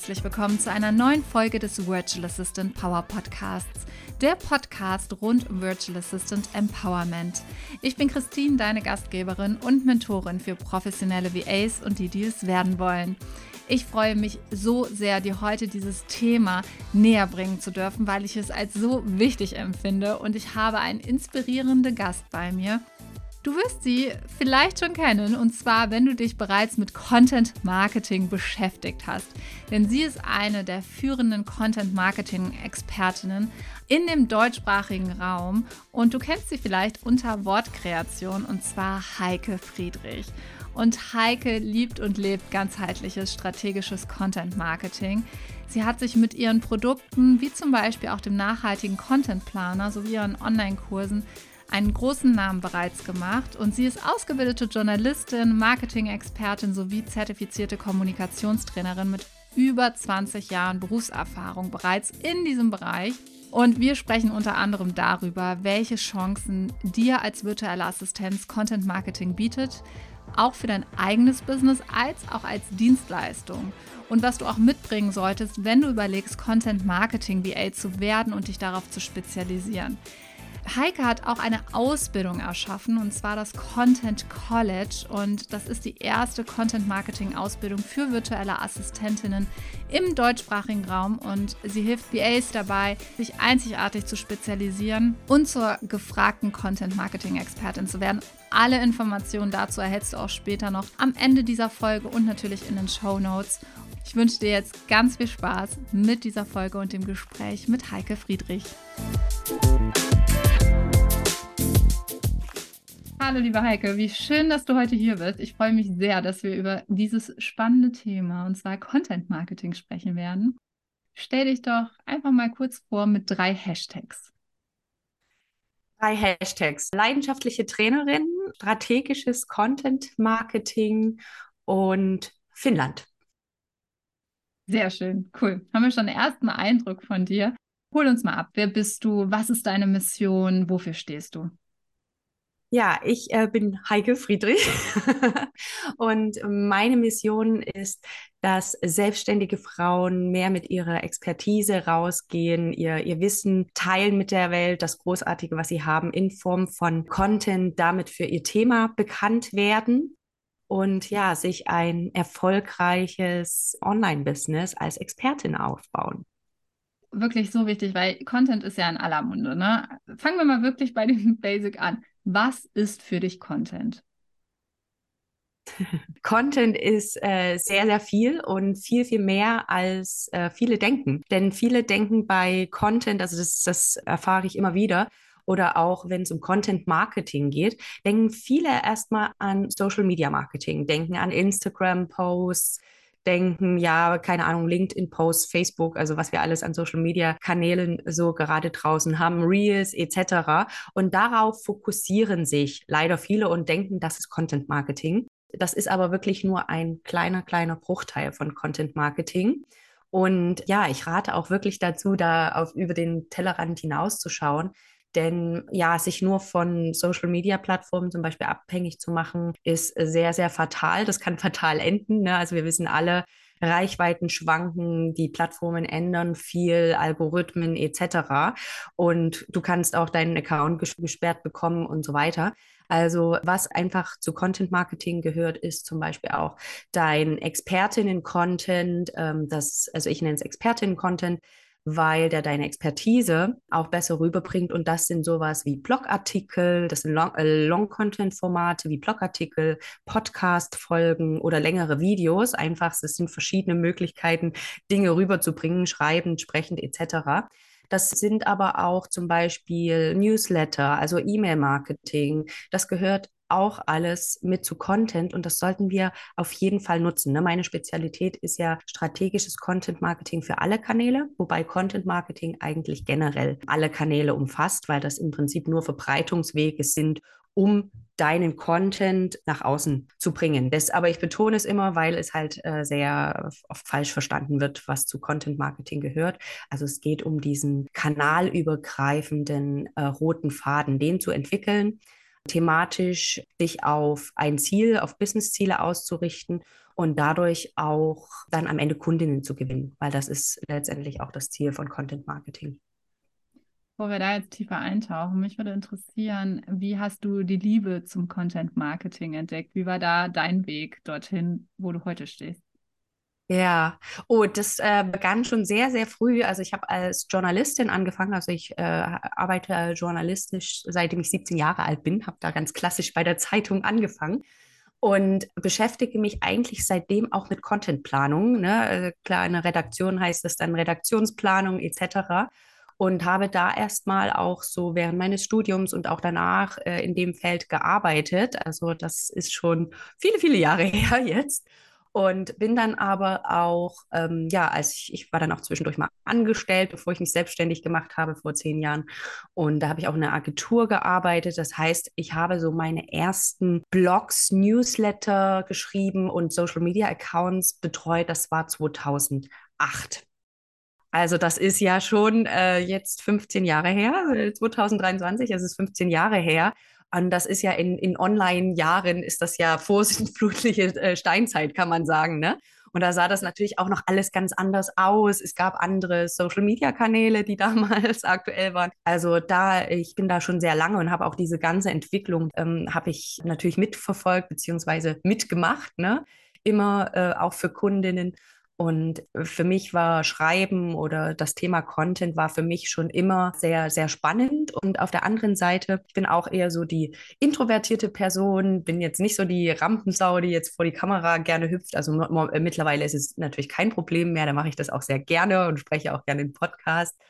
herzlich willkommen zu einer neuen Folge des Virtual Assistant Power Podcasts, der Podcast rund um Virtual Assistant Empowerment. Ich bin Christine, deine Gastgeberin und Mentorin für professionelle VAs und die, die es werden wollen. Ich freue mich so sehr, dir heute dieses Thema näher bringen zu dürfen, weil ich es als so wichtig empfinde und ich habe einen inspirierenden Gast bei mir, Du wirst sie vielleicht schon kennen, und zwar, wenn du dich bereits mit Content Marketing beschäftigt hast. Denn sie ist eine der führenden Content Marketing Expertinnen in dem deutschsprachigen Raum und du kennst sie vielleicht unter Wortkreation, und zwar Heike Friedrich. Und Heike liebt und lebt ganzheitliches strategisches Content Marketing. Sie hat sich mit ihren Produkten, wie zum Beispiel auch dem nachhaltigen Content Planer sowie ihren Online-Kursen, einen großen Namen bereits gemacht und sie ist ausgebildete Journalistin, Marketing-Expertin sowie zertifizierte Kommunikationstrainerin mit über 20 Jahren Berufserfahrung bereits in diesem Bereich. Und wir sprechen unter anderem darüber, welche Chancen dir als virtuelle Assistenz Content Marketing bietet, auch für dein eigenes Business als auch als Dienstleistung. Und was du auch mitbringen solltest, wenn du überlegst, Content Marketing VA zu werden und dich darauf zu spezialisieren. Heike hat auch eine Ausbildung erschaffen und zwar das Content College und das ist die erste Content Marketing Ausbildung für virtuelle Assistentinnen im deutschsprachigen Raum und sie hilft VAs dabei, sich einzigartig zu spezialisieren und zur gefragten Content Marketing Expertin zu werden. Alle Informationen dazu erhältst du auch später noch am Ende dieser Folge und natürlich in den Show Notes. Ich wünsche dir jetzt ganz viel Spaß mit dieser Folge und dem Gespräch mit Heike Friedrich. Hallo, liebe Heike, wie schön, dass du heute hier bist. Ich freue mich sehr, dass wir über dieses spannende Thema, und zwar Content Marketing, sprechen werden. Stell dich doch einfach mal kurz vor mit drei Hashtags. Drei Hashtags. Leidenschaftliche Trainerin, strategisches Content Marketing und Finnland. Sehr schön, cool. Haben wir schon einen ersten Eindruck von dir. Hol uns mal ab. Wer bist du? Was ist deine Mission? Wofür stehst du? Ja, ich äh, bin Heike Friedrich und meine Mission ist, dass selbstständige Frauen mehr mit ihrer Expertise rausgehen, ihr, ihr Wissen teilen mit der Welt, das Großartige, was sie haben, in Form von Content, damit für ihr Thema bekannt werden und ja, sich ein erfolgreiches Online-Business als Expertin aufbauen wirklich so wichtig, weil Content ist ja in aller Munde. Ne? Fangen wir mal wirklich bei dem Basic an. Was ist für dich Content? Content ist äh, sehr, sehr viel und viel, viel mehr als äh, viele denken. Denn viele denken bei Content, also das, das erfahre ich immer wieder, oder auch wenn es um Content Marketing geht, denken viele erstmal an Social Media Marketing, denken an Instagram Posts, denken, ja, keine Ahnung, LinkedIn-Posts, Facebook, also was wir alles an Social-Media-Kanälen so gerade draußen haben, Reels etc. Und darauf fokussieren sich leider viele und denken, das ist Content-Marketing. Das ist aber wirklich nur ein kleiner, kleiner Bruchteil von Content-Marketing. Und ja, ich rate auch wirklich dazu, da auf, über den Tellerrand hinauszuschauen, denn ja, sich nur von Social-Media-Plattformen zum Beispiel abhängig zu machen, ist sehr, sehr fatal. Das kann fatal enden. Ne? Also wir wissen alle, Reichweiten schwanken, die Plattformen ändern viel, Algorithmen etc. Und du kannst auch deinen Account gesperrt bekommen und so weiter. Also was einfach zu Content Marketing gehört, ist zum Beispiel auch dein Expertinnen-Content, ähm, das, also ich nenne es Expertinnen-Content, weil der deine Expertise auch besser rüberbringt. Und das sind sowas wie Blogartikel, das sind äh, Long-Content-Formate wie Blogartikel, Podcast-Folgen oder längere Videos. Einfach, es sind verschiedene Möglichkeiten, Dinge rüberzubringen, schreiben, sprechend etc. Das sind aber auch zum Beispiel Newsletter, also E-Mail-Marketing. Das gehört auch alles mit zu Content und das sollten wir auf jeden Fall nutzen. Ne? Meine Spezialität ist ja strategisches Content Marketing für alle Kanäle, wobei Content Marketing eigentlich generell alle Kanäle umfasst, weil das im Prinzip nur Verbreitungswege sind, um deinen Content nach außen zu bringen. Das, aber ich betone es immer, weil es halt äh, sehr oft falsch verstanden wird, was zu Content Marketing gehört. Also es geht um diesen kanalübergreifenden äh, roten Faden, den zu entwickeln thematisch sich auf ein Ziel, auf Businessziele auszurichten und dadurch auch dann am Ende Kundinnen zu gewinnen, weil das ist letztendlich auch das Ziel von Content Marketing. Bevor wir da jetzt tiefer eintauchen, mich würde interessieren, wie hast du die Liebe zum Content Marketing entdeckt? Wie war da dein Weg dorthin, wo du heute stehst? Ja, oh, das äh, begann schon sehr, sehr früh. Also ich habe als Journalistin angefangen. Also ich äh, arbeite journalistisch, seitdem ich 17 Jahre alt bin, habe da ganz klassisch bei der Zeitung angefangen und beschäftige mich eigentlich seitdem auch mit Contentplanung. Ne? Also klar, in der Redaktion heißt es dann Redaktionsplanung etc und habe da erstmal auch so während meines Studiums und auch danach äh, in dem Feld gearbeitet. Also das ist schon viele, viele Jahre her jetzt. Und bin dann aber auch, ähm, ja, als ich, ich war dann auch zwischendurch mal angestellt, bevor ich mich selbstständig gemacht habe vor zehn Jahren. Und da habe ich auch in einer Agentur gearbeitet. Das heißt, ich habe so meine ersten Blogs, Newsletter geschrieben und Social Media Accounts betreut. Das war 2008. Also das ist ja schon äh, jetzt 15 Jahre her, 2023, es ist 15 Jahre her. Und das ist ja in, in Online-Jahren, ist das ja vorsintflutliche äh, Steinzeit, kann man sagen. Ne? Und da sah das natürlich auch noch alles ganz anders aus. Es gab andere Social-Media-Kanäle, die damals aktuell waren. Also da, ich bin da schon sehr lange und habe auch diese ganze Entwicklung, ähm, habe ich natürlich mitverfolgt beziehungsweise mitgemacht. Ne? Immer äh, auch für Kundinnen. Und für mich war Schreiben oder das Thema Content war für mich schon immer sehr, sehr spannend. Und auf der anderen Seite, ich bin auch eher so die introvertierte Person, bin jetzt nicht so die Rampensau, die jetzt vor die Kamera gerne hüpft. Also mittlerweile ist es natürlich kein Problem mehr, da mache ich das auch sehr gerne und spreche auch gerne im Podcast.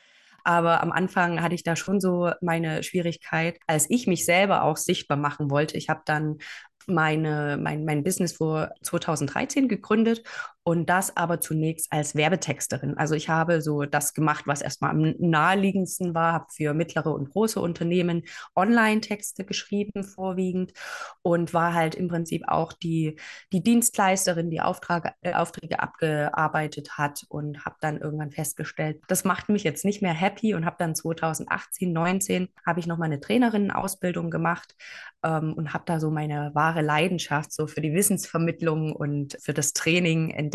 Aber am Anfang hatte ich da schon so meine Schwierigkeit, als ich mich selber auch sichtbar machen wollte. Ich habe dann meine, mein, mein Business vor 2013 gegründet und das aber zunächst als Werbetexterin. Also ich habe so das gemacht, was erstmal am naheliegendsten war, habe für mittlere und große Unternehmen Online-Texte geschrieben vorwiegend und war halt im Prinzip auch die, die Dienstleisterin, die Auftrage, äh, Aufträge abgearbeitet hat und habe dann irgendwann festgestellt, das macht mich jetzt nicht mehr happy und habe dann 2018, 19 habe ich noch mal eine Trainerinnen-Ausbildung gemacht ähm, und habe da so meine wahre Leidenschaft so für die Wissensvermittlung und für das Training entdeckt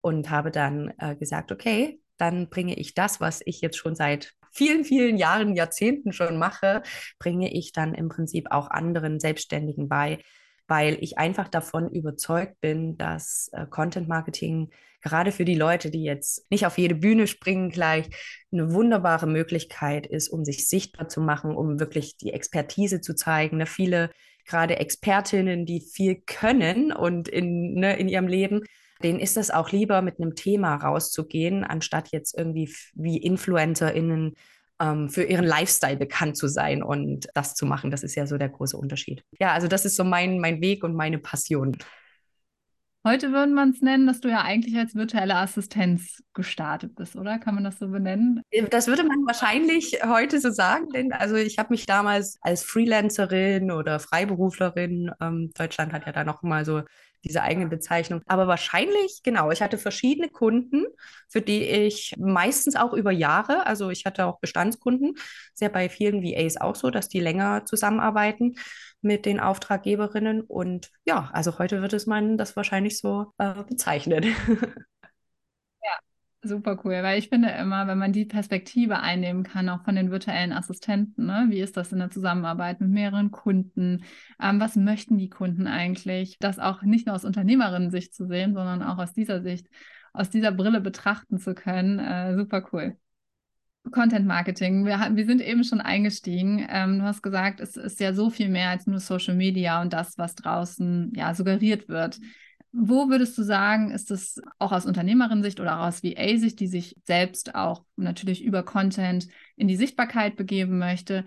und habe dann äh, gesagt, okay, dann bringe ich das, was ich jetzt schon seit vielen, vielen Jahren, Jahrzehnten schon mache, bringe ich dann im Prinzip auch anderen Selbstständigen bei, weil ich einfach davon überzeugt bin, dass äh, Content Marketing gerade für die Leute, die jetzt nicht auf jede Bühne springen, gleich eine wunderbare Möglichkeit ist, um sich sichtbar zu machen, um wirklich die Expertise zu zeigen. Ne? Viele gerade Expertinnen, die viel können und in, ne, in ihrem Leben, denen ist es auch lieber, mit einem Thema rauszugehen, anstatt jetzt irgendwie wie InfluencerInnen ähm, für ihren Lifestyle bekannt zu sein und das zu machen. Das ist ja so der große Unterschied. Ja, also das ist so mein, mein Weg und meine Passion. Heute würde man es nennen, dass du ja eigentlich als virtuelle Assistenz gestartet bist, oder? Kann man das so benennen? Das würde man wahrscheinlich heute so sagen, denn also ich habe mich damals als Freelancerin oder Freiberuflerin, ähm, Deutschland hat ja da noch mal so diese eigene Bezeichnung. Aber wahrscheinlich, genau, ich hatte verschiedene Kunden, für die ich meistens auch über Jahre, also ich hatte auch Bestandskunden, sehr bei vielen VAs auch so, dass die länger zusammenarbeiten mit den Auftraggeberinnen. Und ja, also heute wird es man das wahrscheinlich so äh, bezeichnen. Super cool, weil ich finde immer, wenn man die Perspektive einnehmen kann, auch von den virtuellen Assistenten, ne? wie ist das in der Zusammenarbeit mit mehreren Kunden? Ähm, was möchten die Kunden eigentlich? Das auch nicht nur aus Unternehmerinnen-Sicht zu sehen, sondern auch aus dieser Sicht, aus dieser Brille betrachten zu können. Äh, super cool. Content Marketing. Wir, wir sind eben schon eingestiegen. Ähm, du hast gesagt, es ist ja so viel mehr als nur Social Media und das, was draußen ja suggeriert wird. Wo würdest du sagen, ist es auch aus Unternehmerin-Sicht oder auch aus VA-Sicht, die sich selbst auch natürlich über Content in die Sichtbarkeit begeben möchte?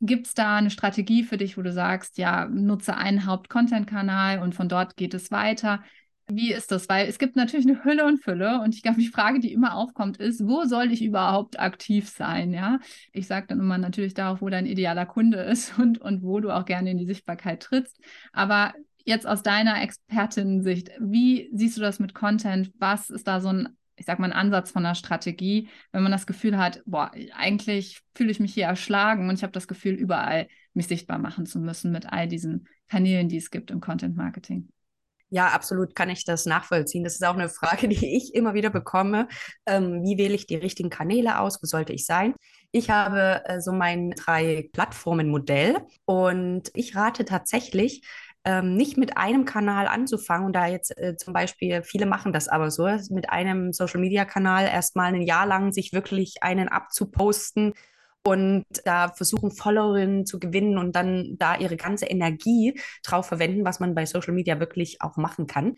Gibt es da eine Strategie für dich, wo du sagst, ja, nutze einen Haupt-Content-Kanal und von dort geht es weiter? Wie ist das? Weil es gibt natürlich eine Hülle und Fülle und ich glaube, die Frage, die immer aufkommt, ist, wo soll ich überhaupt aktiv sein? Ja, ich sage dann immer natürlich darauf, wo dein idealer Kunde ist und, und wo du auch gerne in die Sichtbarkeit trittst. Aber jetzt aus deiner Expertin-Sicht, wie siehst du das mit Content? Was ist da so ein, ich sag mal, ein Ansatz von einer Strategie, wenn man das Gefühl hat, boah, eigentlich fühle ich mich hier erschlagen und ich habe das Gefühl, überall mich sichtbar machen zu müssen mit all diesen Kanälen, die es gibt im Content Marketing. Ja, absolut kann ich das nachvollziehen. Das ist auch eine Frage, die ich immer wieder bekomme. Ähm, wie wähle ich die richtigen Kanäle aus? Wo sollte ich sein? Ich habe äh, so mein drei Plattformen-Modell und ich rate tatsächlich, ähm, nicht mit einem Kanal anzufangen und da jetzt äh, zum Beispiel, viele machen das aber so, mit einem Social-Media-Kanal erstmal ein Jahr lang sich wirklich einen abzuposten und da versuchen, Followerinnen zu gewinnen und dann da ihre ganze Energie drauf verwenden, was man bei Social Media wirklich auch machen kann.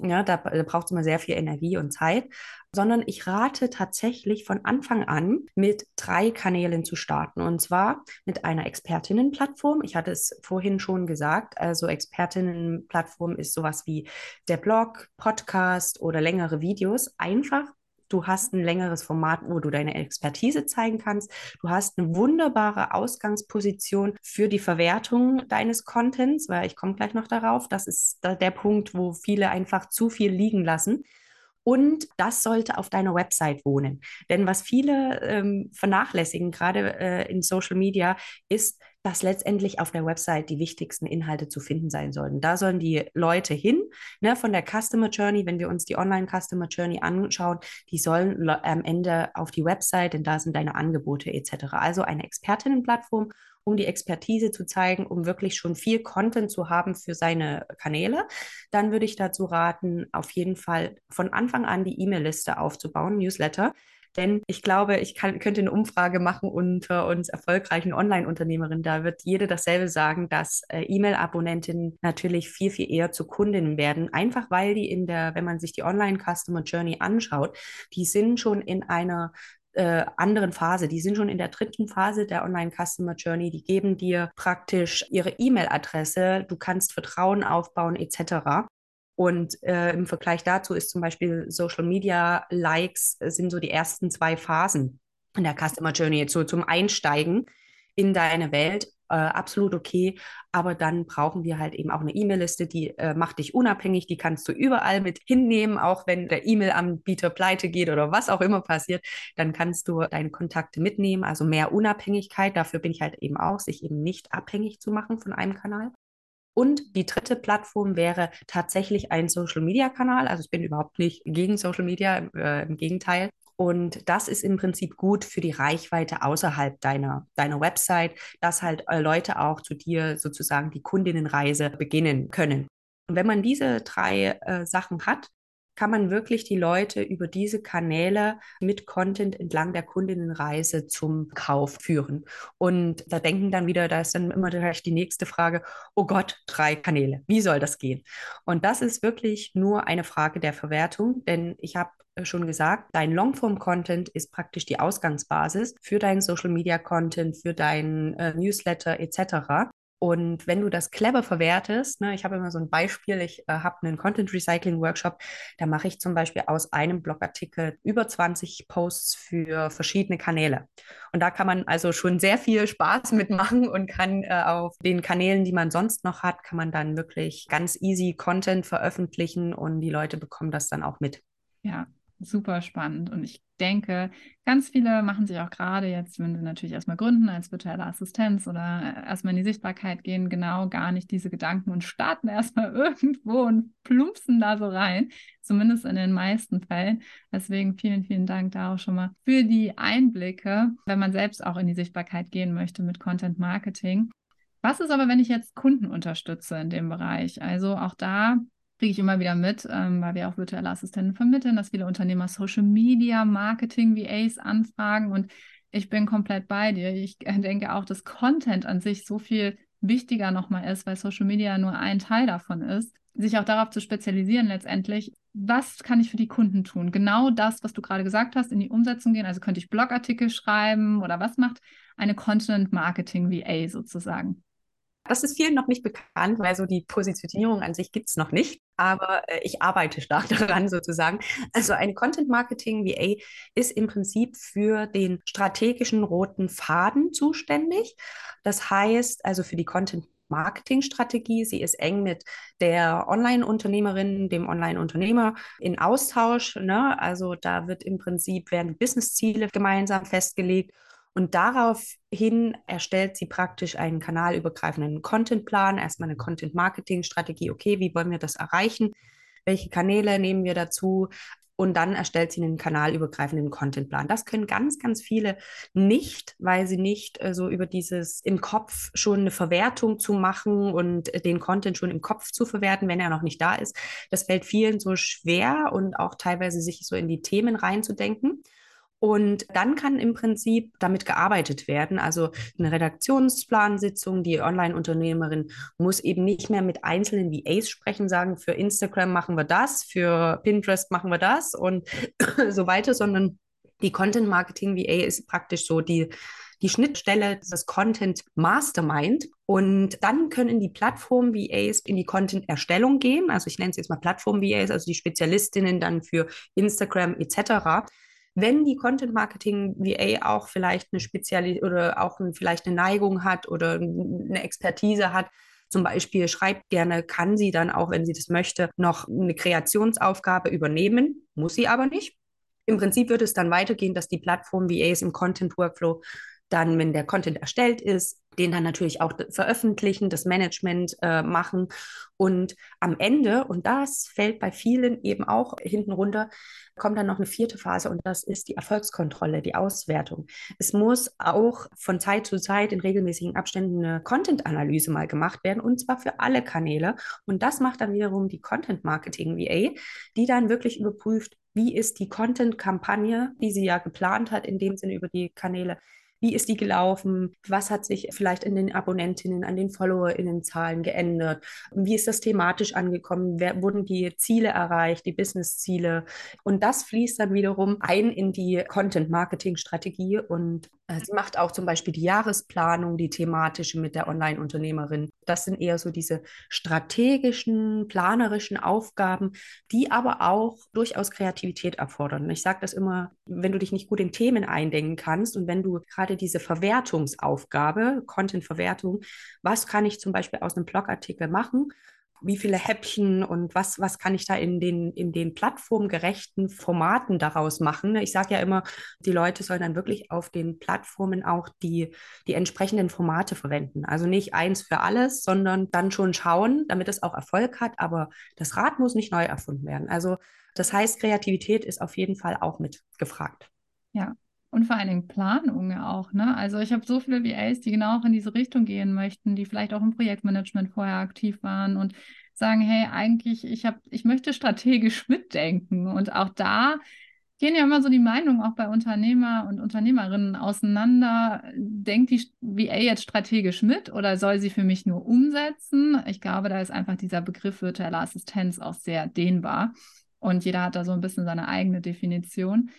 Ja, da, braucht es immer sehr viel Energie und Zeit, sondern ich rate tatsächlich von Anfang an mit drei Kanälen zu starten. Und zwar mit einer Expertinnenplattform. Ich hatte es vorhin schon gesagt. Also Expertinnenplattform ist sowas wie der Blog, Podcast oder längere Videos. Einfach Du hast ein längeres Format, wo du deine Expertise zeigen kannst. Du hast eine wunderbare Ausgangsposition für die Verwertung deines Contents, weil ich komme gleich noch darauf. Das ist der Punkt, wo viele einfach zu viel liegen lassen. Und das sollte auf deiner Website wohnen. Denn was viele ähm, vernachlässigen, gerade äh, in Social Media, ist, dass letztendlich auf der Website die wichtigsten Inhalte zu finden sein sollten. Da sollen die Leute hin, ne, von der Customer Journey, wenn wir uns die Online Customer Journey anschauen, die sollen am Ende auf die Website, denn da sind deine Angebote etc. Also eine Expertinnenplattform, um die Expertise zu zeigen, um wirklich schon viel Content zu haben für seine Kanäle. Dann würde ich dazu raten, auf jeden Fall von Anfang an die E-Mail-Liste aufzubauen, Newsletter. Denn ich glaube, ich kann, könnte eine Umfrage machen unter uns erfolgreichen Online-Unternehmerinnen. Da wird jede dasselbe sagen, dass äh, E-Mail-Abonnentinnen natürlich viel, viel eher zu Kundinnen werden. Einfach weil die in der, wenn man sich die Online-Customer Journey anschaut, die sind schon in einer äh, anderen Phase. Die sind schon in der dritten Phase der Online Customer Journey. Die geben dir praktisch ihre E-Mail-Adresse. Du kannst Vertrauen aufbauen etc. Und äh, im Vergleich dazu ist zum Beispiel Social Media Likes äh, sind so die ersten zwei Phasen in der Customer Journey, so zum Einsteigen in deine Welt. Äh, absolut okay, aber dann brauchen wir halt eben auch eine E-Mail-Liste, die äh, macht dich unabhängig, die kannst du überall mit hinnehmen, auch wenn der E-Mail-Anbieter pleite geht oder was auch immer passiert, dann kannst du deine Kontakte mitnehmen, also mehr Unabhängigkeit, dafür bin ich halt eben auch, sich eben nicht abhängig zu machen von einem Kanal. Und die dritte Plattform wäre tatsächlich ein Social-Media-Kanal. Also ich bin überhaupt nicht gegen Social Media, äh, im Gegenteil. Und das ist im Prinzip gut für die Reichweite außerhalb deiner, deiner Website, dass halt äh, Leute auch zu dir sozusagen die Kundinnenreise beginnen können. Und wenn man diese drei äh, Sachen hat, kann man wirklich die Leute über diese Kanäle mit Content entlang der Kundinnenreise zum Kauf führen. Und da denken dann wieder, da ist dann immer gleich die nächste Frage, oh Gott, drei Kanäle, wie soll das gehen? Und das ist wirklich nur eine Frage der Verwertung, denn ich habe schon gesagt, dein Longform-Content ist praktisch die Ausgangsbasis für deinen Social-Media-Content, für deinen äh, Newsletter etc. Und wenn du das clever verwertest, ne, ich habe immer so ein Beispiel, ich äh, habe einen Content Recycling Workshop, da mache ich zum Beispiel aus einem Blogartikel über 20 Posts für verschiedene Kanäle. Und da kann man also schon sehr viel Spaß mitmachen und kann äh, auf den Kanälen, die man sonst noch hat, kann man dann wirklich ganz easy Content veröffentlichen und die Leute bekommen das dann auch mit. Ja, super spannend. Und ich denke, ganz viele machen sich auch gerade jetzt, wenn sie natürlich erstmal gründen als virtuelle Assistenz oder äh, erstmal in die Sichtbarkeit gehen, genau gar nicht diese Gedanken und starten erstmal irgendwo und plumpsen da so rein. Zumindest in den meisten Fällen. Deswegen vielen, vielen Dank da auch schon mal für die Einblicke, wenn man selbst auch in die Sichtbarkeit gehen möchte mit Content Marketing. Was ist aber, wenn ich jetzt Kunden unterstütze in dem Bereich? Also auch da kriege ich immer wieder mit, ähm, weil wir auch virtuelle Assistenten vermitteln, dass viele Unternehmer Social Media, Marketing, VAs anfragen und ich bin komplett bei dir. Ich denke auch, dass Content an sich so viel wichtiger nochmal ist, weil Social Media nur ein Teil davon ist, sich auch darauf zu spezialisieren letztendlich. Was kann ich für die Kunden tun? Genau das, was du gerade gesagt hast, in die Umsetzung gehen. Also könnte ich Blogartikel schreiben oder was macht eine Content Marketing VA sozusagen? Das ist vielen noch nicht bekannt, weil so die Positionierung an sich gibt es noch nicht. Aber äh, ich arbeite stark daran sozusagen. Also ein Content Marketing VA ist im Prinzip für den strategischen roten Faden zuständig. Das heißt also für die Content Marketingstrategie. Sie ist eng mit der Online-Unternehmerin, dem Online-Unternehmer in Austausch. Ne? Also da wird im Prinzip werden Businessziele gemeinsam festgelegt Und daraufhin erstellt sie praktisch einen kanalübergreifenden Contentplan, erstmal eine Content-Marketing-Strategie. Okay, wie wollen wir das erreichen? Welche Kanäle nehmen wir dazu? und dann erstellt sie einen kanalübergreifenden Contentplan. Das können ganz, ganz viele nicht, weil sie nicht äh, so über dieses im Kopf schon eine Verwertung zu machen und äh, den Content schon im Kopf zu verwerten, wenn er noch nicht da ist. Das fällt vielen so schwer und auch teilweise sich so in die Themen reinzudenken. Und dann kann im Prinzip damit gearbeitet werden. Also eine Redaktionsplansitzung, die Online-Unternehmerin muss eben nicht mehr mit einzelnen VAs sprechen, sagen, für Instagram machen wir das, für Pinterest machen wir das und so weiter, sondern die Content Marketing VA ist praktisch so die, die Schnittstelle, das Content Mastermind. Und dann können die Plattform VAs in die Content-Erstellung gehen. Also ich nenne es jetzt mal Plattform VAs, also die Spezialistinnen dann für Instagram etc wenn die Content Marketing VA auch vielleicht eine Spezialität oder auch ein, vielleicht eine Neigung hat oder eine Expertise hat, zum Beispiel schreibt gerne, kann sie dann auch, wenn sie das möchte, noch eine Kreationsaufgabe übernehmen, muss sie aber nicht. Im Prinzip würde es dann weitergehen, dass die Plattform VAs im Content Workflow dann, wenn der Content erstellt ist, den dann natürlich auch veröffentlichen, das Management äh, machen. Und am Ende, und das fällt bei vielen eben auch hinten runter, kommt dann noch eine vierte Phase und das ist die Erfolgskontrolle, die Auswertung. Es muss auch von Zeit zu Zeit in regelmäßigen Abständen eine Content-Analyse mal gemacht werden und zwar für alle Kanäle. Und das macht dann wiederum die Content Marketing VA, die dann wirklich überprüft, wie ist die Content-Kampagne, die sie ja geplant hat, in dem Sinne über die Kanäle, wie ist die gelaufen? Was hat sich vielleicht in den Abonnentinnen, an den FollowerInnen-Zahlen geändert? Wie ist das thematisch angekommen? Wer, wurden die Ziele erreicht, die Business-Ziele? Und das fließt dann wiederum ein in die Content-Marketing-Strategie und sie macht auch zum Beispiel die Jahresplanung, die thematische mit der Online-Unternehmerin. Das sind eher so diese strategischen, planerischen Aufgaben, die aber auch durchaus Kreativität erfordern. Ich sage das immer, wenn du dich nicht gut in Themen eindenken kannst und wenn du gerade diese Verwertungsaufgabe, Content-Verwertung, was kann ich zum Beispiel aus einem Blogartikel machen? Wie viele Häppchen und was, was kann ich da in den, in den plattformgerechten Formaten daraus machen. Ich sage ja immer, die Leute sollen dann wirklich auf den Plattformen auch die, die entsprechenden Formate verwenden. Also nicht eins für alles, sondern dann schon schauen, damit es auch Erfolg hat. Aber das Rad muss nicht neu erfunden werden. Also das heißt, Kreativität ist auf jeden Fall auch mit gefragt. Ja, und vor allen Dingen Planung auch. Ne? Also ich habe so viele VAs, die genau auch in diese Richtung gehen möchten, die vielleicht auch im Projektmanagement vorher aktiv waren und sagen, hey, eigentlich, ich habe, ich möchte strategisch mitdenken. Und auch da gehen ja immer so die Meinungen auch bei Unternehmer und Unternehmerinnen auseinander. Denkt die VA jetzt strategisch mit oder soll sie für mich nur umsetzen? Ich glaube, da ist einfach dieser Begriff virtuelle Assistenz auch sehr dehnbar. Und jeder hat da so ein bisschen seine eigene Definition.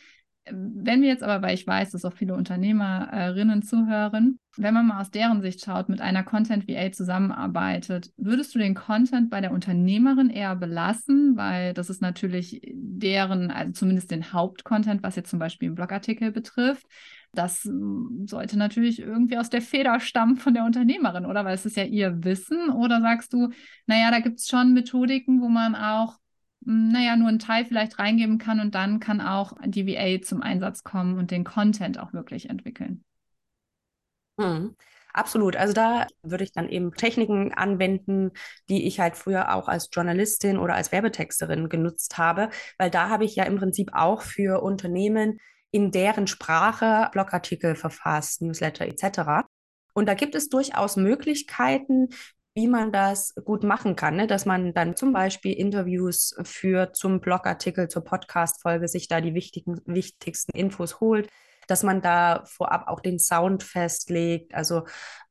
Wenn wir jetzt aber, weil ich weiß, dass auch viele Unternehmerinnen zuhören, wenn man mal aus deren Sicht schaut, mit einer Content VA zusammenarbeitet, würdest du den Content bei der Unternehmerin eher belassen, weil das ist natürlich deren, also zumindest den Hauptcontent, was jetzt zum Beispiel einen Blogartikel betrifft. Das sollte natürlich irgendwie aus der Feder stammen von der Unternehmerin, oder? Weil es ist ja ihr Wissen. Oder sagst du, naja, da gibt es schon Methodiken, wo man auch naja, nur einen Teil vielleicht reingeben kann und dann kann auch die VA zum Einsatz kommen und den Content auch wirklich entwickeln. Hm. Absolut. Also da würde ich dann eben Techniken anwenden, die ich halt früher auch als Journalistin oder als Werbetexterin genutzt habe, weil da habe ich ja im Prinzip auch für Unternehmen in deren Sprache Blogartikel verfasst, Newsletter etc. Und da gibt es durchaus Möglichkeiten, wie man das gut machen kann, ne? dass man dann zum Beispiel Interviews führt zum Blogartikel, zur Podcast-Folge, sich da die wichtigen, wichtigsten Infos holt, dass man da vorab auch den Sound festlegt. Also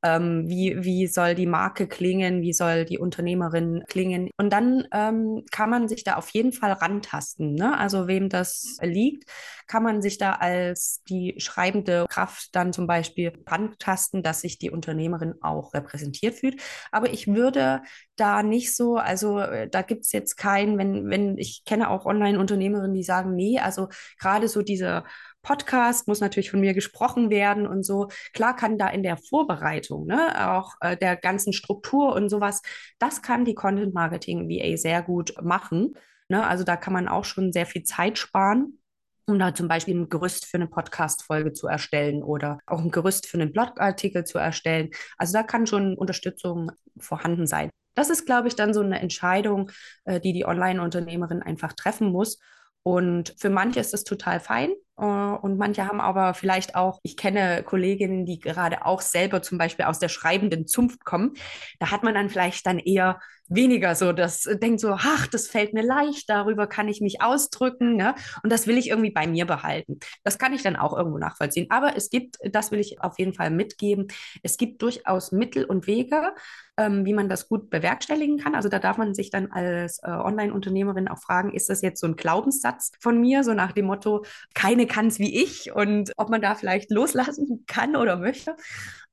ähm, wie, wie soll die Marke klingen, wie soll die Unternehmerin klingen. Und dann ähm, kann man sich da auf jeden Fall rantasten. Ne? Also wem das liegt, kann man sich da als die schreibende Kraft dann zum Beispiel rantasten, dass sich die Unternehmerin auch repräsentiert fühlt. Aber ich würde da nicht so, also äh, da gibt es jetzt keinen, wenn, wenn, ich kenne auch Online-Unternehmerinnen, die sagen, nee, also gerade so diese Podcast muss natürlich von mir gesprochen werden und so. Klar kann da in der Vorbereitung, ne, auch äh, der ganzen Struktur und sowas, das kann die Content Marketing VA sehr gut machen. Ne? Also da kann man auch schon sehr viel Zeit sparen. um da zum Beispiel ein Gerüst für eine Podcast-Folge zu erstellen oder auch ein Gerüst für einen Blogartikel zu erstellen. Also da kann schon Unterstützung vorhanden sein. Das ist, glaube ich, dann so eine Entscheidung, äh, die die Online-Unternehmerin einfach treffen muss. Und für manche ist das total fein. Äh, und manche haben aber vielleicht auch, ich kenne Kolleginnen, die gerade auch selber zum Beispiel aus der schreibenden Zunft kommen. Da hat man dann vielleicht dann eher weniger so, das denkt so, ach, das fällt mir leicht, darüber kann ich mich ausdrücken. Ne? Und das will ich irgendwie bei mir behalten. Das kann ich dann auch irgendwo nachvollziehen. Aber es gibt, das will ich auf jeden Fall mitgeben, es gibt durchaus Mittel und Wege, ähm, wie man das gut bewerkstelligen kann. Also da darf man sich dann als äh, Online-Unternehmerin auch fragen, ist das jetzt so ein Glaubenssatz von mir, so nach dem Motto, keine kann es wie ich und ob man da vielleicht loslassen kann oder möchte.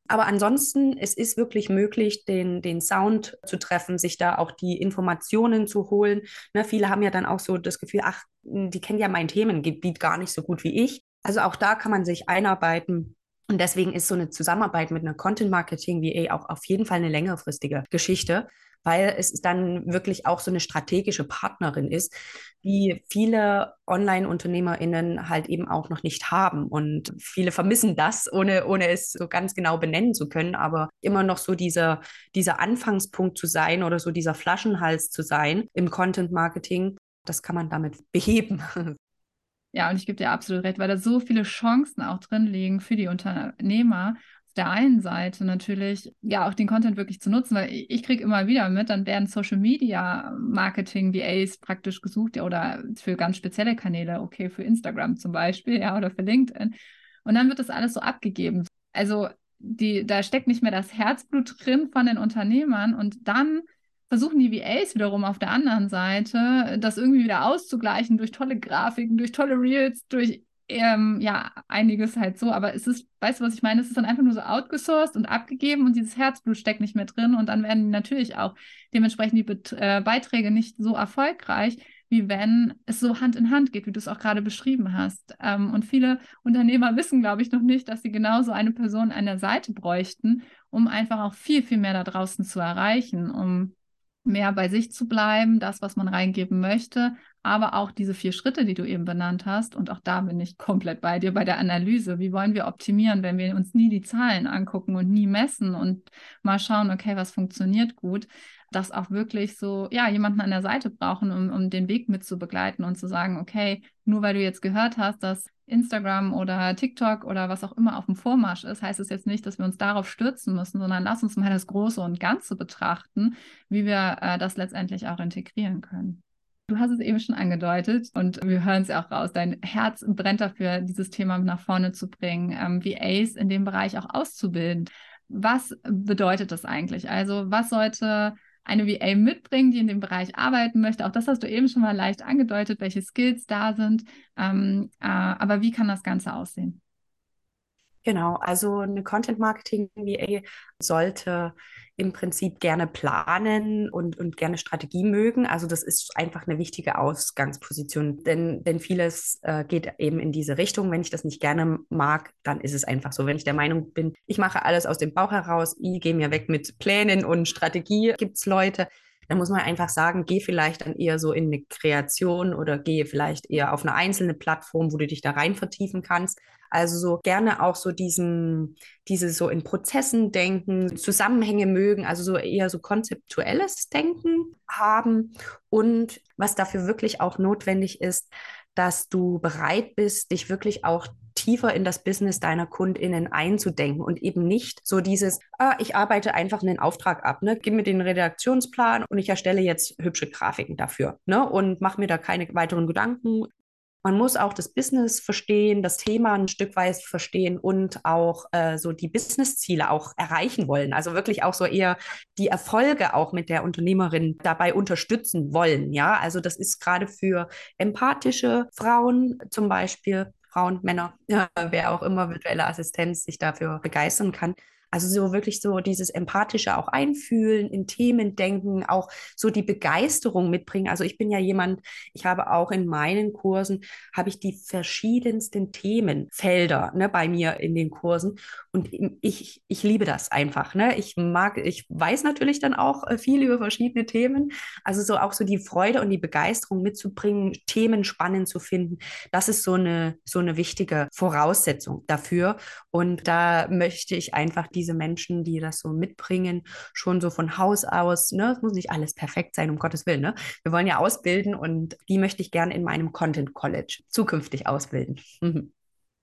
Aber ansonsten, es ist wirklich möglich, den, den Sound zu treffen, sich da auch die Informationen zu holen. Ne, viele haben ja dann auch so das Gefühl, ach, die kennen ja mein Themengebiet gar nicht so gut wie ich. Also auch da kann man sich einarbeiten. Und deswegen ist so eine Zusammenarbeit mit einer Content Marketing VA auch auf jeden Fall eine längerfristige Geschichte, weil es dann wirklich auch so eine strategische Partnerin ist, die viele Online-UnternehmerInnen halt eben auch noch nicht haben. Und viele vermissen das, ohne, ohne es so ganz genau benennen zu können, aber immer noch so dieser, dieser Anfangspunkt zu sein oder so dieser Flaschenhals zu sein im Content-Marketing, das kann man damit beheben. Ja, und ich gebe dir absolut recht, weil da so viele Chancen auch drin liegen für die Unternehmer der einen Seite natürlich ja auch den Content wirklich zu nutzen, weil ich, ich kriege immer wieder mit, dann werden Social Media Marketing VAs praktisch gesucht oder für ganz spezielle Kanäle, okay, für Instagram zum Beispiel, ja, oder für LinkedIn. Und dann wird das alles so abgegeben. Also die, da steckt nicht mehr das Herzblut drin von den Unternehmern und dann versuchen die VAs wiederum auf der anderen Seite, das irgendwie wieder auszugleichen durch tolle Grafiken, durch tolle Reels, durch ähm, ja, einiges halt so, aber es ist, weißt du, was ich meine? Es ist dann einfach nur so outgesourced und abgegeben und dieses Herzblut steckt nicht mehr drin und dann werden natürlich auch dementsprechend die Bet äh, Beiträge nicht so erfolgreich, wie wenn es so Hand in Hand geht, wie du es auch gerade beschrieben hast. Ähm, und viele Unternehmer wissen, glaube ich, noch nicht, dass sie genauso eine Person an der Seite bräuchten, um einfach auch viel, viel mehr da draußen zu erreichen, um mehr bei sich zu bleiben, das, was man reingeben möchte, aber auch diese vier Schritte, die du eben benannt hast. Und auch da bin ich komplett bei dir bei der Analyse. Wie wollen wir optimieren, wenn wir uns nie die Zahlen angucken und nie messen und mal schauen, okay, was funktioniert gut, dass auch wirklich so, ja, jemanden an der Seite brauchen, um, um den Weg mit zu begleiten und zu sagen, okay, nur weil du jetzt gehört hast, dass Instagram oder TikTok oder was auch immer auf dem Vormarsch ist, heißt es jetzt nicht, dass wir uns darauf stürzen müssen, sondern lass uns mal das Große und Ganze betrachten, wie wir äh, das letztendlich auch integrieren können. Du hast es eben schon angedeutet und wir hören es ja auch raus. Dein Herz brennt dafür, dieses Thema nach vorne zu bringen, ähm, VAs in dem Bereich auch auszubilden. Was bedeutet das eigentlich? Also, was sollte eine VA mitbringen, die in dem Bereich arbeiten möchte? Auch das hast du eben schon mal leicht angedeutet, welche Skills da sind. Ähm, äh, aber wie kann das Ganze aussehen? Genau, also eine Content Marketing VA sollte im Prinzip gerne planen und, und gerne Strategie mögen. Also das ist einfach eine wichtige Ausgangsposition, denn, denn vieles äh, geht eben in diese Richtung. Wenn ich das nicht gerne mag, dann ist es einfach so. Wenn ich der Meinung bin, ich mache alles aus dem Bauch heraus, ich gehe mir weg mit Plänen und Strategie, gibt es Leute, dann muss man einfach sagen, geh vielleicht dann eher so in eine Kreation oder gehe vielleicht eher auf eine einzelne Plattform, wo du dich da rein vertiefen kannst. Also so gerne auch so diesen, diese so in Prozessen denken, Zusammenhänge mögen, also so eher so konzeptuelles Denken haben. Und was dafür wirklich auch notwendig ist, dass du bereit bist, dich wirklich auch tiefer in das Business deiner KundInnen einzudenken und eben nicht so dieses, ah, ich arbeite einfach einen Auftrag ab, ne? Gib mir den Redaktionsplan und ich erstelle jetzt hübsche Grafiken dafür, ne? Und mach mir da keine weiteren Gedanken. Man muss auch das Business verstehen, das Thema ein Stück weit verstehen und auch äh, so die Businessziele auch erreichen wollen. Also wirklich auch so eher die Erfolge auch mit der Unternehmerin dabei unterstützen wollen. Ja, also das ist gerade für empathische Frauen zum Beispiel Frauen, Männer, ja, wer auch immer virtuelle Assistenz sich dafür begeistern kann. Also so wirklich so dieses empathische auch einfühlen, in Themen denken, auch so die Begeisterung mitbringen. Also ich bin ja jemand, ich habe auch in meinen Kursen, habe ich die verschiedensten Themenfelder ne, bei mir in den Kursen. Und ich, ich liebe das einfach. Ne? Ich mag, ich weiß natürlich dann auch äh, viel über verschiedene Themen. Also so auch so die Freude und die Begeisterung mitzubringen, Themen spannend zu finden. Das ist so eine, so eine wichtige Voraussetzung dafür. Und da möchte ich einfach diese Menschen, die das so mitbringen, schon so von Haus aus, ne, es muss nicht alles perfekt sein, um Gottes Willen, ne? Wir wollen ja ausbilden und die möchte ich gerne in meinem Content College zukünftig ausbilden. Mhm.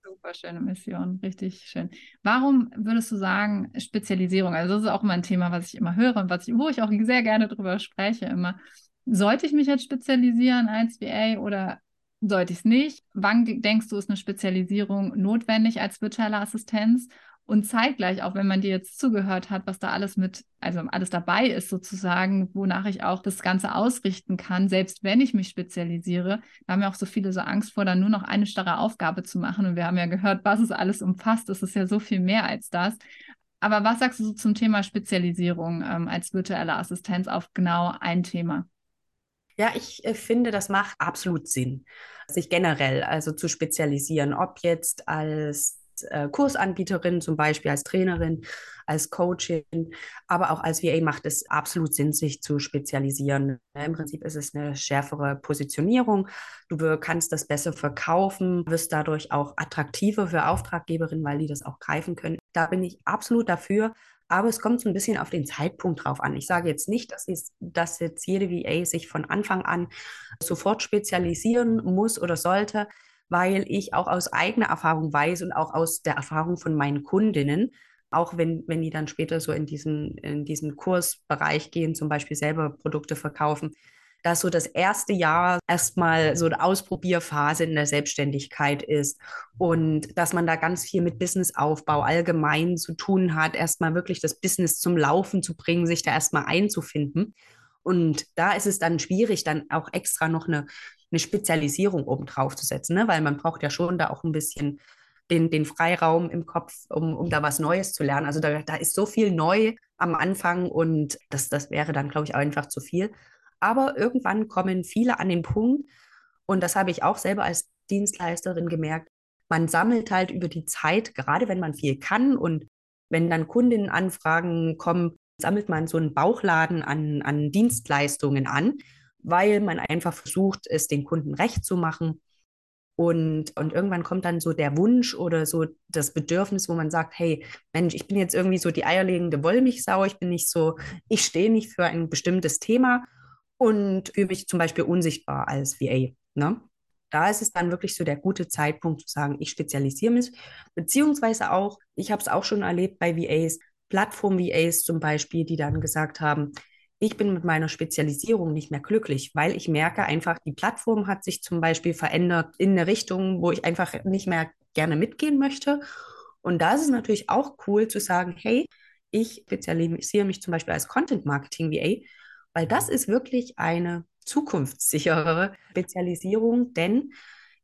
Super schöne Mission, richtig schön. Warum würdest du sagen, Spezialisierung? Also, das ist auch immer ein Thema, was ich immer höre und was ich, wo ich auch sehr gerne drüber spreche, immer. Sollte ich mich jetzt spezialisieren als VA oder sollte ich es nicht? Wann denkst du, ist eine Spezialisierung notwendig als virtuelle Assistenz? Und zeitgleich, auch wenn man dir jetzt zugehört hat, was da alles mit, also alles dabei ist sozusagen, wonach ich auch das Ganze ausrichten kann, selbst wenn ich mich spezialisiere, da haben ja auch so viele so Angst vor, dann nur noch eine starre Aufgabe zu machen. Und wir haben ja gehört, was es alles umfasst. Es ist ja so viel mehr als das. Aber was sagst du so zum Thema Spezialisierung ähm, als virtuelle Assistenz auf genau ein Thema? Ja, ich äh, finde, das macht absolut Sinn, sich generell also zu spezialisieren, ob jetzt als äh, Kursanbieterin, zum Beispiel als Trainerin, als Coachin, aber auch als VA macht es absolut Sinn, sich zu spezialisieren. Im Prinzip ist es eine schärfere Positionierung. Du kannst das besser verkaufen, wirst dadurch auch attraktiver für Auftraggeberinnen, weil die das auch greifen können. Da bin ich absolut dafür. Aber es kommt so ein bisschen auf den Zeitpunkt drauf an. Ich sage jetzt nicht, dass, ist, dass jetzt jede VA sich von Anfang an sofort spezialisieren muss oder sollte, weil ich auch aus eigener Erfahrung weiß und auch aus der Erfahrung von meinen Kundinnen, auch wenn, wenn die dann später so in diesen, in diesen Kursbereich gehen, zum Beispiel selber Produkte verkaufen, dass so das erste Jahr erstmal so eine Ausprobierphase in der Selbstständigkeit ist und dass man da ganz viel mit Businessaufbau allgemein zu tun hat, erstmal wirklich das Business zum Laufen zu bringen, sich da erstmal einzufinden. Und da ist es dann schwierig, dann auch extra noch eine, eine Spezialisierung obendrauf zu setzen, ne? weil man braucht ja schon da auch ein bisschen den, den Freiraum im Kopf, um, um da was Neues zu lernen. Also da, da ist so viel neu am Anfang und das, das wäre dann, glaube ich, einfach zu viel. Aber irgendwann kommen viele an den Punkt, und das habe ich auch selber als Dienstleisterin gemerkt, man sammelt halt über die Zeit, gerade wenn man viel kann und wenn dann Kundinnenanfragen kommen, sammelt man so einen Bauchladen an, an Dienstleistungen an, weil man einfach versucht, es den Kunden recht zu machen. Und, und irgendwann kommt dann so der Wunsch oder so das Bedürfnis, wo man sagt, hey, Mensch, ich bin jetzt irgendwie so die eierlegende Wollmilchsau, ich bin nicht so, ich stehe nicht für ein bestimmtes Thema und fühle mich zum Beispiel unsichtbar als VA. Ne? Da ist es dann wirklich so der gute Zeitpunkt zu sagen, ich spezialisiere mich, beziehungsweise auch, ich habe es auch schon erlebt bei VAs, Plattform-VAs zum Beispiel, die dann gesagt haben, ich bin mit meiner Spezialisierung nicht mehr glücklich, weil ich merke einfach, die Plattform hat sich zum Beispiel verändert in eine Richtung, wo ich einfach nicht mehr gerne mitgehen möchte. Und da ist es natürlich auch cool zu sagen, hey, ich spezialisiere mich zum Beispiel als Content Marketing VA weil das ist wirklich eine zukunftssichere Spezialisierung, denn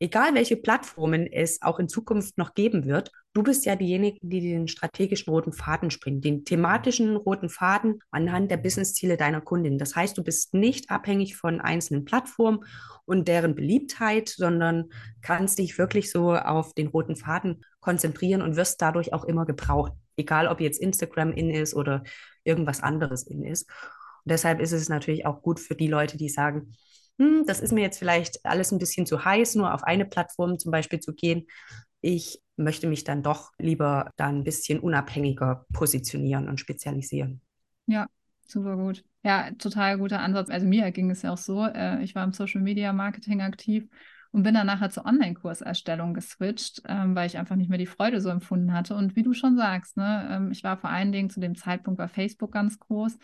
egal welche Plattformen es auch in Zukunft noch geben wird, du bist ja diejenige, die den strategischen roten Faden springt, den thematischen roten Faden anhand der Businessziele deiner Kundin. Das heißt, du bist nicht abhängig von einzelnen Plattformen und deren Beliebtheit, sondern kannst dich wirklich so auf den roten Faden konzentrieren und wirst dadurch auch immer gebraucht, egal ob jetzt Instagram in ist oder irgendwas anderes in ist. Und deshalb ist es natürlich auch gut für die Leute, die sagen, hm, das ist mir jetzt vielleicht alles ein bisschen zu heiß, nur auf eine Plattform zum Beispiel zu gehen. Ich möchte mich dann doch lieber da ein bisschen unabhängiger positionieren und spezialisieren. Ja, super gut. Ja, total guter Ansatz. Also mir ging es ja auch so, äh, ich war im Social Media Marketing aktiv und bin dann nachher zur Online-Kurserstellung geswitcht, ähm, weil ich einfach nicht mehr die Freude so empfunden hatte. Und wie du schon sagst, ne, ähm, ich war vor allen Dingen zu dem Zeitpunkt bei Facebook ganz groß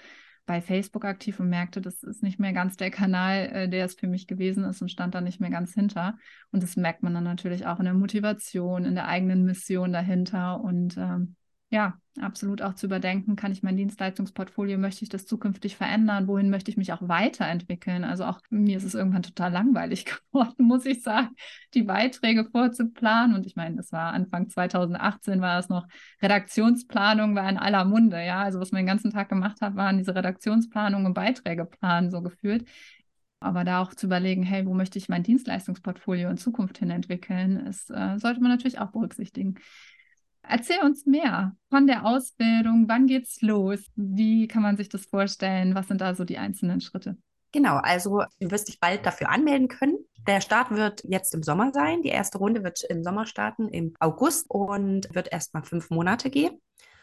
bei Facebook aktiv und merkte, das ist nicht mehr ganz der Kanal, äh, der es für mich gewesen ist und stand da nicht mehr ganz hinter. Und das merkt man dann natürlich auch in der Motivation, in der eigenen Mission dahinter. Und ähm, ja, absolut auch zu überdenken, kann ich mein Dienstleistungsportfolio, möchte ich das zukünftig verändern, wohin möchte ich mich auch weiterentwickeln. Also auch mir ist es irgendwann total langweilig geworden, muss ich sagen, die Beiträge vorzuplanen. Und ich meine, das war Anfang 2018, war es noch Redaktionsplanung, war in aller Munde, ja. Also was man den ganzen Tag gemacht hat, waren diese Redaktionsplanungen und Beiträge planen, so gefühlt. Aber da auch zu überlegen, hey, wo möchte ich mein Dienstleistungsportfolio in Zukunft hin entwickeln, ist, äh, sollte man natürlich auch berücksichtigen. Erzähl uns mehr von der Ausbildung. Wann geht's los? Wie kann man sich das vorstellen? Was sind da so die einzelnen Schritte? Genau, also du wirst dich bald dafür anmelden können. Der Start wird jetzt im Sommer sein. Die erste Runde wird im Sommer starten, im August und wird erstmal fünf Monate gehen.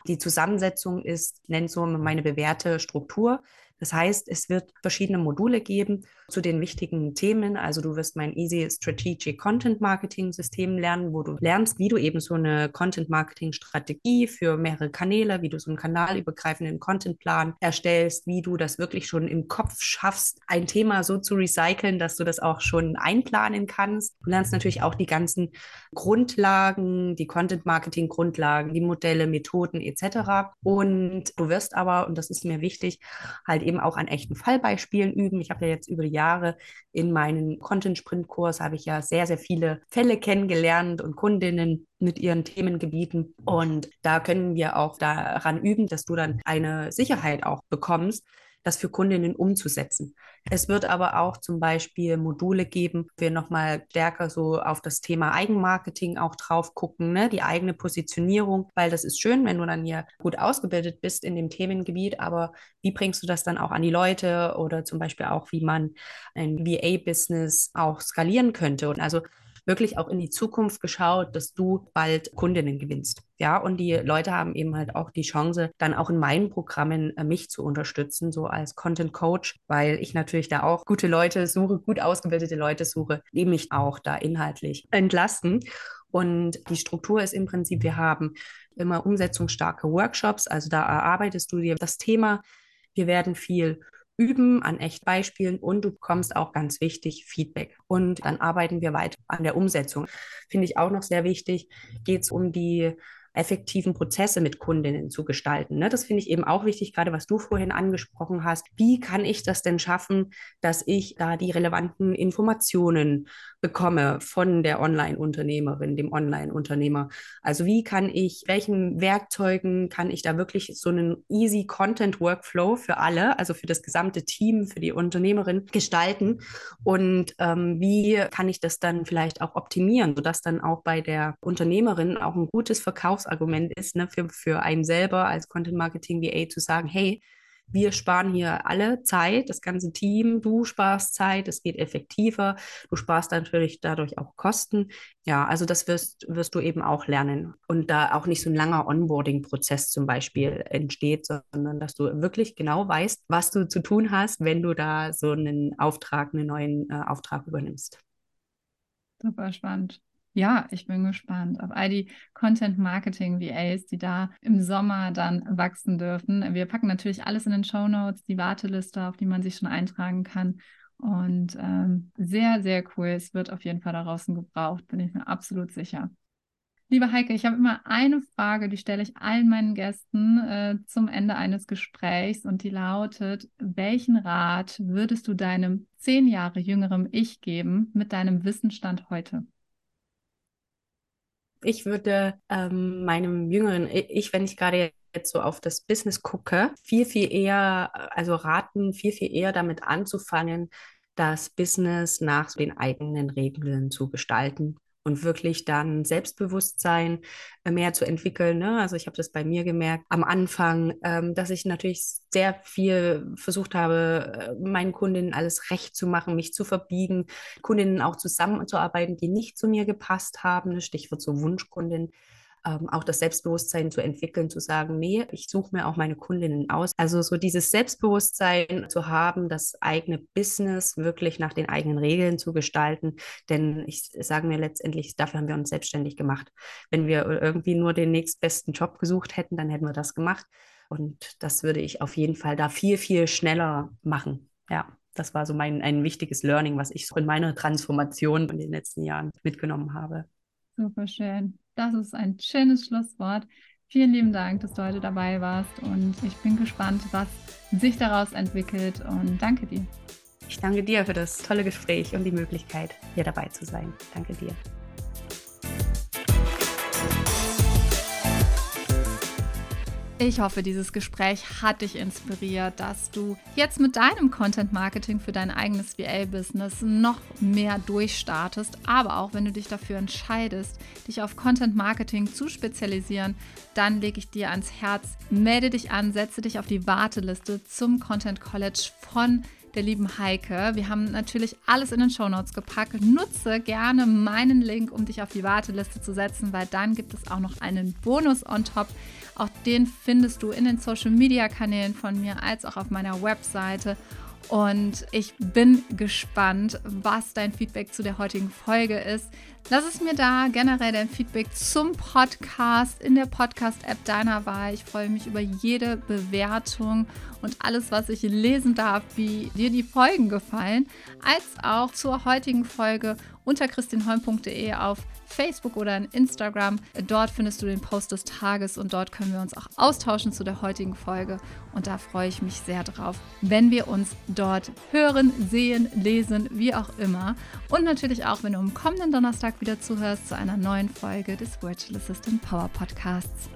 Die Zusammensetzung ist, nennt so meine bewährte Struktur. Das heißt, es wird verschiedene Module geben zu den wichtigen Themen. Also du wirst mein Easy Strategic Content Marketing System lernen, wo du lernst, wie du eben so eine Content Marketing Strategie für mehrere Kanäle, wie du so einen kanalübergreifenden Contentplan erstellst, wie du das wirklich schon im Kopf schaffst, ein Thema so zu recyceln, dass du das auch schon einplanen kannst. Du lernst natürlich auch die ganzen Grundlagen, die Content Marketing Grundlagen, die Modelle, Methoden etc. Und du wirst aber, und das ist mir wichtig, halt eben eben auch an echten Fallbeispielen üben. Ich habe ja jetzt über die Jahre in meinen Content-Sprint-Kurs habe ich ja sehr, sehr viele Fälle kennengelernt und Kundinnen mit ihren Themengebieten. Und da können wir auch daran üben, dass du dann eine Sicherheit auch bekommst, das für Kundinnen umzusetzen. Es wird aber auch zum Beispiel Module geben, wo wir nochmal stärker so auf das Thema Eigenmarketing auch drauf gucken, ne? die eigene Positionierung, weil das ist schön, wenn du dann hier gut ausgebildet bist in dem Themengebiet, aber wie bringst du das dann auch an die Leute oder zum Beispiel auch, wie man ein VA-Business auch skalieren könnte? Und also wirklich auch in die Zukunft geschaut, dass du bald Kundinnen gewinnst. Ja, und die Leute haben eben halt auch die Chance, dann auch in meinen Programmen äh, mich zu unterstützen, so als Content Coach, weil ich natürlich da auch gute Leute suche, gut ausgebildete Leute suche, die mich auch da inhaltlich entlasten. Und die Struktur ist im Prinzip, wir haben immer umsetzungsstarke Workshops, also da erarbeitest du dir das Thema. Wir werden viel üben an echt Beispielen und du bekommst auch ganz wichtig Feedback. Und dann arbeiten wir weiter an der Umsetzung. Finde ich auch noch sehr wichtig, geht es um die effektiven Prozesse mit Kundinnen zu gestalten. Ne? Das finde ich eben auch wichtig, gerade was du vorhin angesprochen hast. Wie kann ich das denn schaffen, dass ich da die relevanten Informationen bekomme von der Online-Unternehmerin, dem Online-Unternehmer? Also wie kann ich, welchen Werkzeugen kann ich da wirklich so einen easy Content Workflow für alle, also für das gesamte Team, für die Unternehmerin gestalten? Und ähm, wie kann ich das dann vielleicht auch optimieren, sodass dann auch bei der Unternehmerin auch ein gutes Verkaufs Verkaufsargument ist, ne, für, für einen selber als Content Marketing VA zu sagen, hey, wir sparen hier alle Zeit, das ganze Team, du sparst Zeit, es geht effektiver, du sparst natürlich dadurch auch Kosten. Ja, also das wirst, wirst du eben auch lernen. Und da auch nicht so ein langer Onboarding-Prozess zum Beispiel entsteht, sondern dass du wirklich genau weißt, was du zu tun hast, wenn du da so einen Auftrag, einen neuen äh, Auftrag übernimmst. Super spannend. Ja, ich bin gespannt auf all die Content Marketing VAs, die da im Sommer dann wachsen dürfen. Wir packen natürlich alles in den Show Notes, die Warteliste, auf die man sich schon eintragen kann. Und ähm, sehr, sehr cool. Es wird auf jeden Fall da draußen gebraucht, bin ich mir absolut sicher. Liebe Heike, ich habe immer eine Frage, die stelle ich allen meinen Gästen äh, zum Ende eines Gesprächs und die lautet, welchen Rat würdest du deinem zehn Jahre jüngerem Ich geben mit deinem Wissensstand heute? Ich würde ähm, meinem jüngeren Ich, wenn ich gerade jetzt so auf das Business gucke, viel, viel eher, also raten, viel, viel eher damit anzufangen, das Business nach den eigenen Regeln zu gestalten und wirklich dann Selbstbewusstsein äh, mehr zu entwickeln. Ne? Also ich habe das bei mir gemerkt am Anfang, ähm, dass ich natürlich sehr viel versucht habe, äh, meinen Kundinnen alles recht zu machen, mich zu verbiegen, Kundinnen auch zusammenzuarbeiten, die nicht zu mir gepasst haben. Ne? Stichwort so Wunschkundin ähm, auch das Selbstbewusstsein zu entwickeln, zu sagen, nee, ich suche mir auch meine Kundinnen aus. Also so dieses Selbstbewusstsein zu haben, das eigene Business wirklich nach den eigenen Regeln zu gestalten. Denn ich sage mir letztendlich, dafür haben wir uns selbstständig gemacht. Wenn wir irgendwie nur den nächstbesten Job gesucht hätten, dann hätten wir das gemacht. Und das würde ich auf jeden Fall da viel, viel schneller machen. Ja, das war so mein ein wichtiges Learning, was ich so in meiner Transformation in den letzten Jahren mitgenommen habe. Super schön. Das ist ein schönes Schlusswort. Vielen lieben Dank, dass du heute dabei warst und ich bin gespannt, was sich daraus entwickelt und danke dir. Ich danke dir für das tolle Gespräch und die Möglichkeit, hier dabei zu sein. Danke dir. Ich hoffe, dieses Gespräch hat dich inspiriert, dass du jetzt mit deinem Content Marketing für dein eigenes VA-Business noch mehr durchstartest. Aber auch wenn du dich dafür entscheidest, dich auf Content Marketing zu spezialisieren, dann lege ich dir ans Herz, melde dich an, setze dich auf die Warteliste zum Content College von der lieben Heike. Wir haben natürlich alles in den Show Notes gepackt. Nutze gerne meinen Link, um dich auf die Warteliste zu setzen, weil dann gibt es auch noch einen Bonus on top. Auch den findest du in den Social Media Kanälen von mir als auch auf meiner Webseite. Und ich bin gespannt, was dein Feedback zu der heutigen Folge ist. Lass es mir da generell dein Feedback zum Podcast in der Podcast-App deiner Wahl. Ich freue mich über jede Bewertung und alles, was ich lesen darf, wie dir die Folgen gefallen, als auch zur heutigen Folge unter christinholm.de auf Facebook oder in Instagram. Dort findest du den Post des Tages und dort können wir uns auch austauschen zu der heutigen Folge. Und da freue ich mich sehr drauf, wenn wir uns dort hören, sehen, lesen, wie auch immer. Und natürlich auch, wenn du am kommenden Donnerstag wieder zuhörst zu einer neuen Folge des Virtual Assistant Power Podcasts.